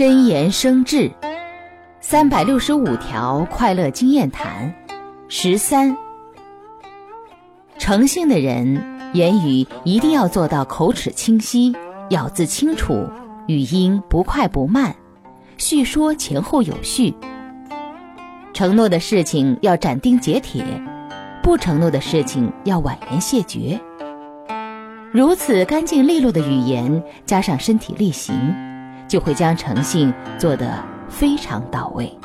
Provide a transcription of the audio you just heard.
真言生智，三百六十五条快乐经验谈，十三。诚信的人，言语一定要做到口齿清晰，咬字清楚，语音不快不慢，叙说前后有序。承诺的事情要斩钉截铁，不承诺的事情要婉言谢绝。如此干净利落的语言，加上身体力行。就会将诚信做得非常到位。